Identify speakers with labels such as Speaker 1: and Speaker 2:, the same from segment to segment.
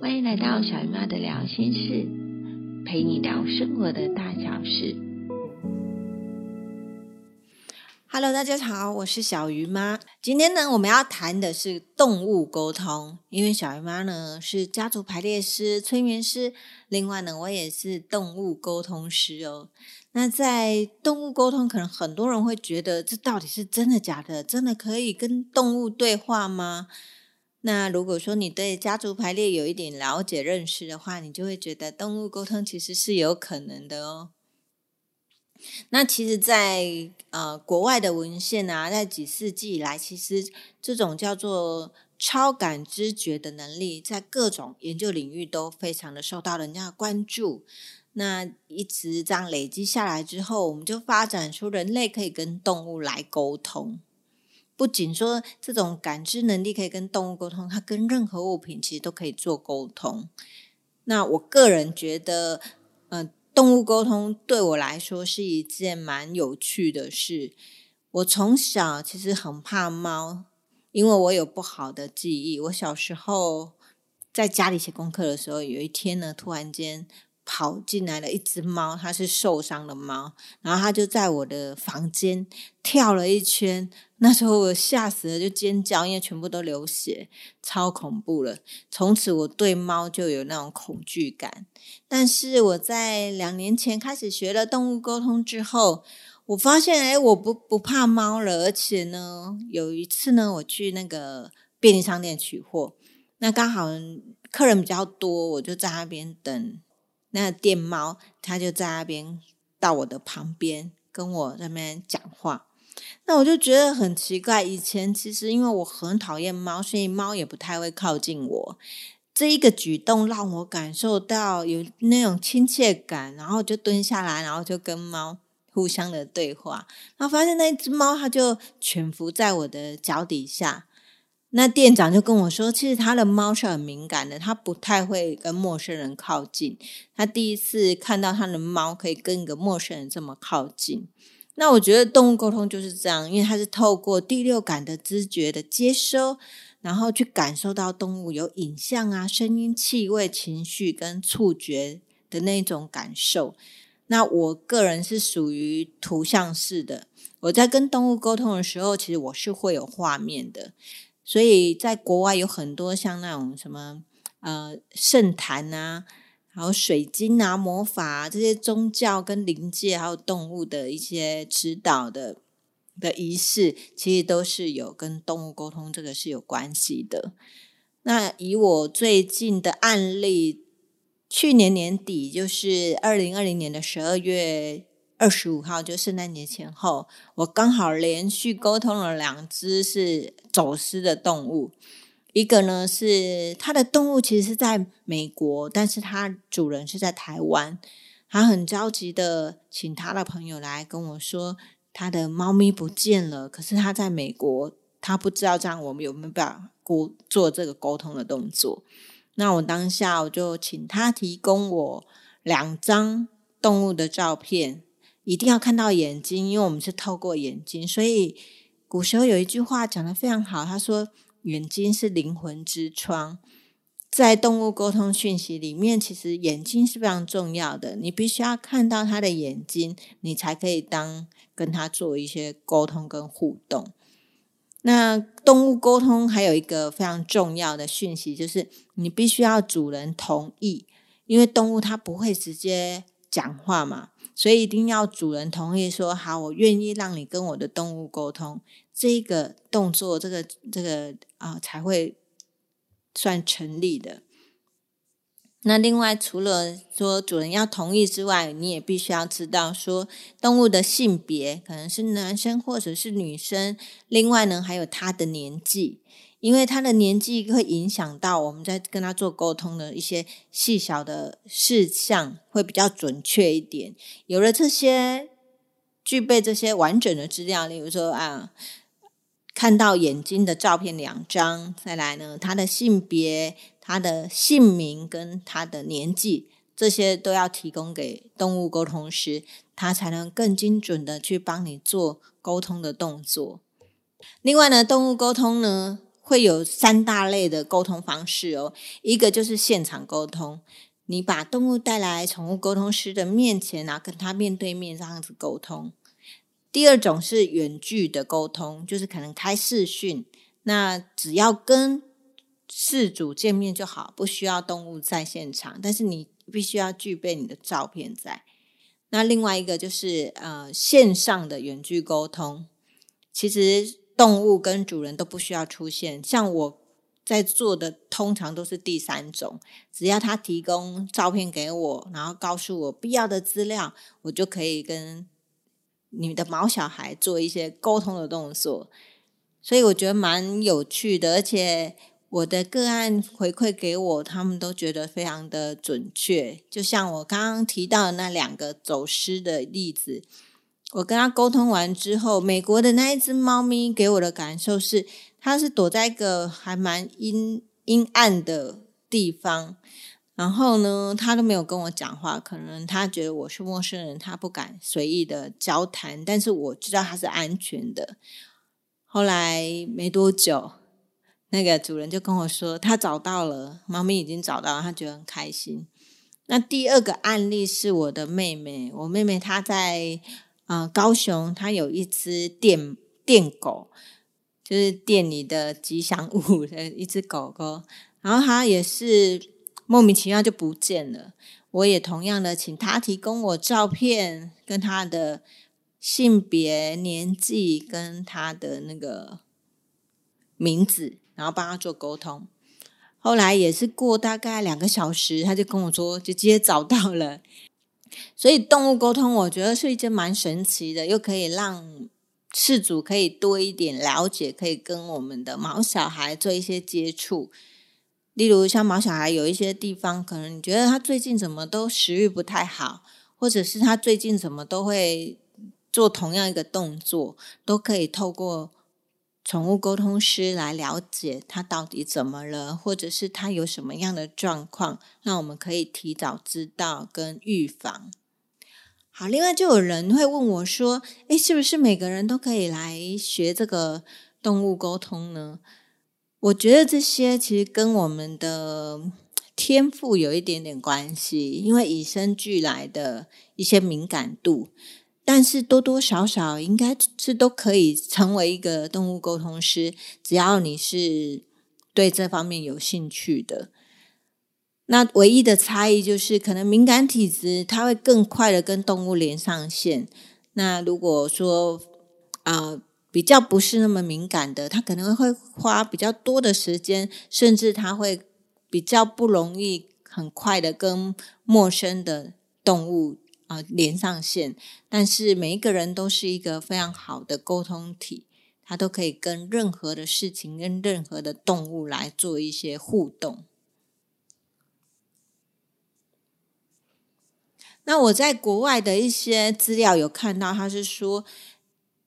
Speaker 1: 欢迎来到小姨妈的聊心事，陪你聊生活的大小事。
Speaker 2: Hello，大家好，我是小鱼妈。今天呢，我们要谈的是动物沟通，因为小鱼妈呢是家族排列师、催眠师，另外呢，我也是动物沟通师哦。那在动物沟通，可能很多人会觉得，这到底是真的假的？真的可以跟动物对话吗？那如果说你对家族排列有一点了解认识的话，你就会觉得动物沟通其实是有可能的哦。那其实，在呃国外的文献啊，在几世纪以来，其实这种叫做超感知觉的能力，在各种研究领域都非常的受到人家的关注。那一直这样累积下来之后，我们就发展出人类可以跟动物来沟通。不仅说这种感知能力可以跟动物沟通，它跟任何物品其实都可以做沟通。那我个人觉得，嗯。动物沟通对我来说是一件蛮有趣的事。我从小其实很怕猫，因为我有不好的记忆。我小时候在家里写功课的时候，有一天呢，突然间。跑进来了一只猫，它是受伤的猫，然后它就在我的房间跳了一圈。那时候我吓死了，就尖叫，因为全部都流血，超恐怖了。从此我对猫就有那种恐惧感。但是我在两年前开始学了动物沟通之后，我发现，哎，我不不怕猫了。而且呢，有一次呢，我去那个便利商店取货，那刚好客人比较多，我就在那边等。那电猫，它就在那边到我的旁边，跟我那边讲话。那我就觉得很奇怪。以前其实因为我很讨厌猫，所以猫也不太会靠近我。这一个举动让我感受到有那种亲切感，然后就蹲下来，然后就跟猫互相的对话。然后发现那只猫，它就蜷伏在我的脚底下。那店长就跟我说，其实他的猫是很敏感的，他不太会跟陌生人靠近。他第一次看到他的猫可以跟一个陌生人这么靠近。那我觉得动物沟通就是这样，因为它是透过第六感的知觉的接收，然后去感受到动物有影像啊、声音、气味、情绪跟触觉的那种感受。那我个人是属于图像式的，我在跟动物沟通的时候，其实我是会有画面的。所以在国外有很多像那种什么呃圣坛啊，还有水晶啊、魔法这些宗教跟灵界还有动物的一些指导的的仪式，其实都是有跟动物沟通这个是有关系的。那以我最近的案例，去年年底就是二零二零年的十二月。二十五号就圣诞节前后，我刚好连续沟通了两只是走私的动物。一个呢是它的动物其实是在美国，但是它主人是在台湾。他很着急的请他的朋友来跟我说，他的猫咪不见了。可是他在美国，他不知道这样我们有没有办法沟做这个沟通的动作。那我当下我就请他提供我两张动物的照片。一定要看到眼睛，因为我们是透过眼睛，所以古时候有一句话讲的非常好，他说眼睛是灵魂之窗。在动物沟通讯息里面，其实眼睛是非常重要的，你必须要看到他的眼睛，你才可以当跟他做一些沟通跟互动。那动物沟通还有一个非常重要的讯息，就是你必须要主人同意，因为动物它不会直接讲话嘛。所以一定要主人同意说好，我愿意让你跟我的动物沟通，这个动作，这个这个啊才会算成立的。那另外除了说主人要同意之外，你也必须要知道说动物的性别可能是男生或者是女生，另外呢还有它的年纪。因为他的年纪会影响到我们在跟他做沟通的一些细小的事项，会比较准确一点。有了这些具备这些完整的资料，例如说啊，看到眼睛的照片两张，再来呢，他的性别、他的姓名跟他的年纪，这些都要提供给动物沟通师，他才能更精准的去帮你做沟通的动作。另外呢，动物沟通呢。会有三大类的沟通方式哦。一个就是现场沟通，你把动物带来宠物沟通师的面前啊，跟他面对面这样子沟通。第二种是远距的沟通，就是可能开视讯，那只要跟事主见面就好，不需要动物在现场，但是你必须要具备你的照片在。那另外一个就是呃线上的远距沟通，其实动物跟主人都不需要出现。像我在做的，通常都是第三种，只要他提供照片给我，然后告诉我必要的资料，我就可以跟你的毛小孩做一些沟通的动作。所以我觉得蛮有趣的，而且。我的个案回馈给我，他们都觉得非常的准确。就像我刚刚提到的那两个走失的例子，我跟他沟通完之后，美国的那一只猫咪给我的感受是，它是躲在一个还蛮阴阴暗的地方，然后呢，它都没有跟我讲话，可能它觉得我是陌生人，它不敢随意的交谈，但是我知道它是安全的。后来没多久。那个主人就跟我说，他找到了猫咪，已经找到，他觉得很开心。那第二个案例是我的妹妹，我妹妹她在呃高雄，她有一只电电狗，就是店里的吉祥物的一只狗狗，然后它也是莫名其妙就不见了。我也同样的请他提供我照片，跟他的性别、年纪跟他的那个名字。然后帮他做沟通，后来也是过大概两个小时，他就跟我说，就直接找到了。所以动物沟通，我觉得是一件蛮神奇的，又可以让事主可以多一点了解，可以跟我们的毛小孩做一些接触。例如像毛小孩有一些地方，可能你觉得他最近怎么都食欲不太好，或者是他最近怎么都会做同样一个动作，都可以透过。宠物沟通师来了解他到底怎么了，或者是他有什么样的状况，那我们可以提早知道跟预防。好，另外就有人会问我说：“诶，是不是每个人都可以来学这个动物沟通呢？”我觉得这些其实跟我们的天赋有一点点关系，因为与生俱来的一些敏感度。但是多多少少应该是都可以成为一个动物沟通师，只要你是对这方面有兴趣的。那唯一的差异就是，可能敏感体质它会更快的跟动物连上线。那如果说啊比较不是那么敏感的，他可能会花比较多的时间，甚至他会比较不容易很快的跟陌生的动物。啊，连上线，但是每一个人都是一个非常好的沟通体，他都可以跟任何的事情、跟任何的动物来做一些互动。那我在国外的一些资料有看到，他是说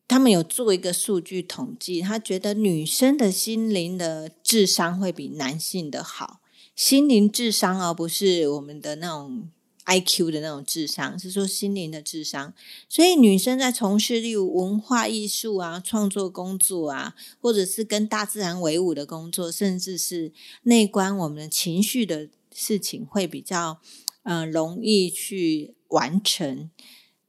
Speaker 2: 他们有做一个数据统计，他觉得女生的心灵的智商会比男性的好，心灵智商而不是我们的那种。I Q 的那种智商是说心灵的智商，所以女生在从事例如文化艺术啊、创作工作啊，或者是跟大自然为伍的工作，甚至是内观我们的情绪的事情，会比较嗯容易去完成。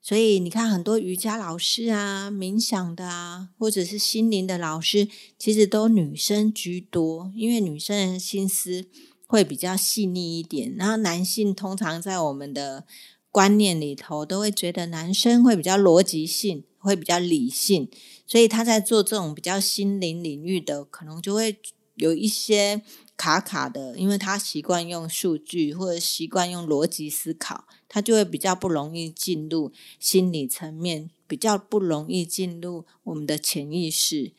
Speaker 2: 所以你看，很多瑜伽老师啊、冥想的啊，或者是心灵的老师，其实都女生居多，因为女生的心思。会比较细腻一点，然后男性通常在我们的观念里头都会觉得男生会比较逻辑性，会比较理性，所以他在做这种比较心灵领域的，可能就会有一些卡卡的，因为他习惯用数据或者习惯用逻辑思考，他就会比较不容易进入心理层面，比较不容易进入我们的潜意识。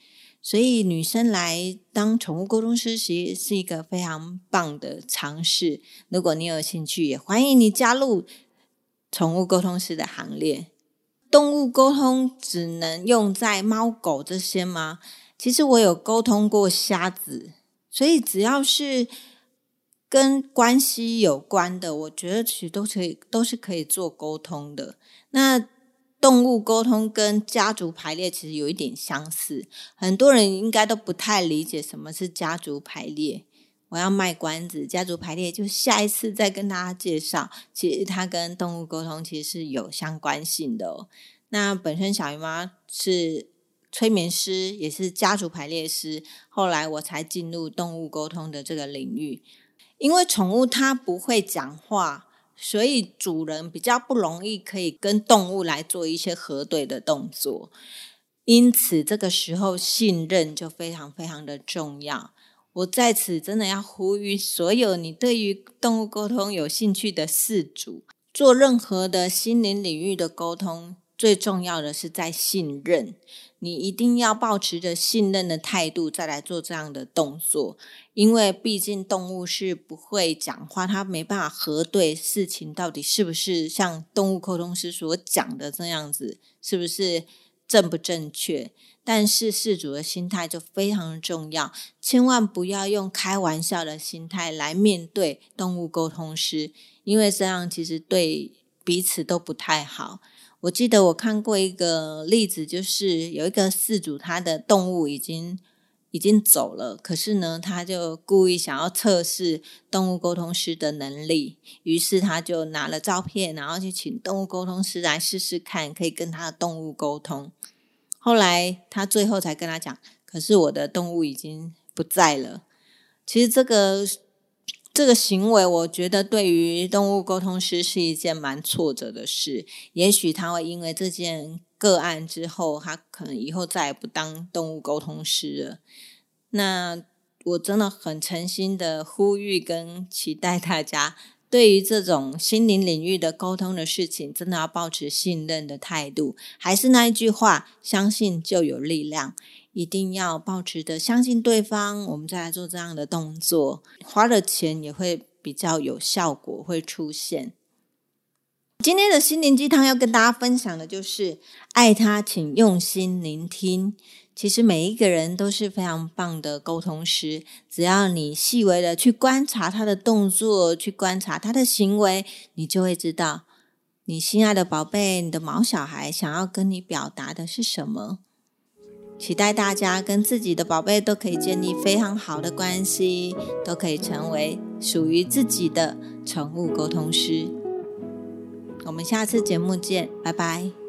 Speaker 2: 所以女生来当宠物沟通师，其实是一个非常棒的尝试。如果你有兴趣，也欢迎你加入宠物沟通师的行列。动物沟通只能用在猫狗这些吗？其实我有沟通过瞎子，所以只要是跟关系有关的，我觉得其实都可以，都是可以做沟通的。那动物沟通跟家族排列其实有一点相似，很多人应该都不太理解什么是家族排列。我要卖关子，家族排列就下一次再跟大家介绍。其实它跟动物沟通其实是有相关性的哦。那本身小鱼妈是催眠师，也是家族排列师，后来我才进入动物沟通的这个领域。因为宠物它不会讲话，所以主人比较不容易可以跟动物来做一些核对的动作。因此，这个时候信任就非常非常的重要。我在此真的要呼吁所有你对于动物沟通有兴趣的饲主，做任何的心灵领域的沟通，最重要的是在信任。你一定要保持着信任的态度再来做这样的动作，因为毕竟动物是不会讲话，它没办法核对事情到底是不是像动物沟通师所讲的这样子，是不是正不正确。但是事主的心态就非常重要，千万不要用开玩笑的心态来面对动物沟通师，因为这样其实对彼此都不太好。我记得我看过一个例子，就是有一个事主，他的动物已经已经走了，可是呢，他就故意想要测试动物沟通师的能力，于是他就拿了照片，然后去请动物沟通师来试试看，可以跟他的动物沟通。后来他最后才跟他讲，可是我的动物已经不在了。其实这个这个行为，我觉得对于动物沟通师是一件蛮挫折的事。也许他会因为这件个案之后，他可能以后再也不当动物沟通师了。那我真的很诚心的呼吁跟期待大家。对于这种心灵领域的沟通的事情，真的要保持信任的态度。还是那一句话，相信就有力量。一定要保持的相信对方，我们再来做这样的动作，花了钱也会比较有效果，会出现。今天的心灵鸡汤要跟大家分享的就是：爱他，请用心聆听。其实每一个人都是非常棒的沟通师，只要你细微的去观察他的动作，去观察他的行为，你就会知道你心爱的宝贝，你的毛小孩想要跟你表达的是什么。期待大家跟自己的宝贝都可以建立非常好的关系，都可以成为属于自己的宠物沟通师。我们下次节目见，拜拜。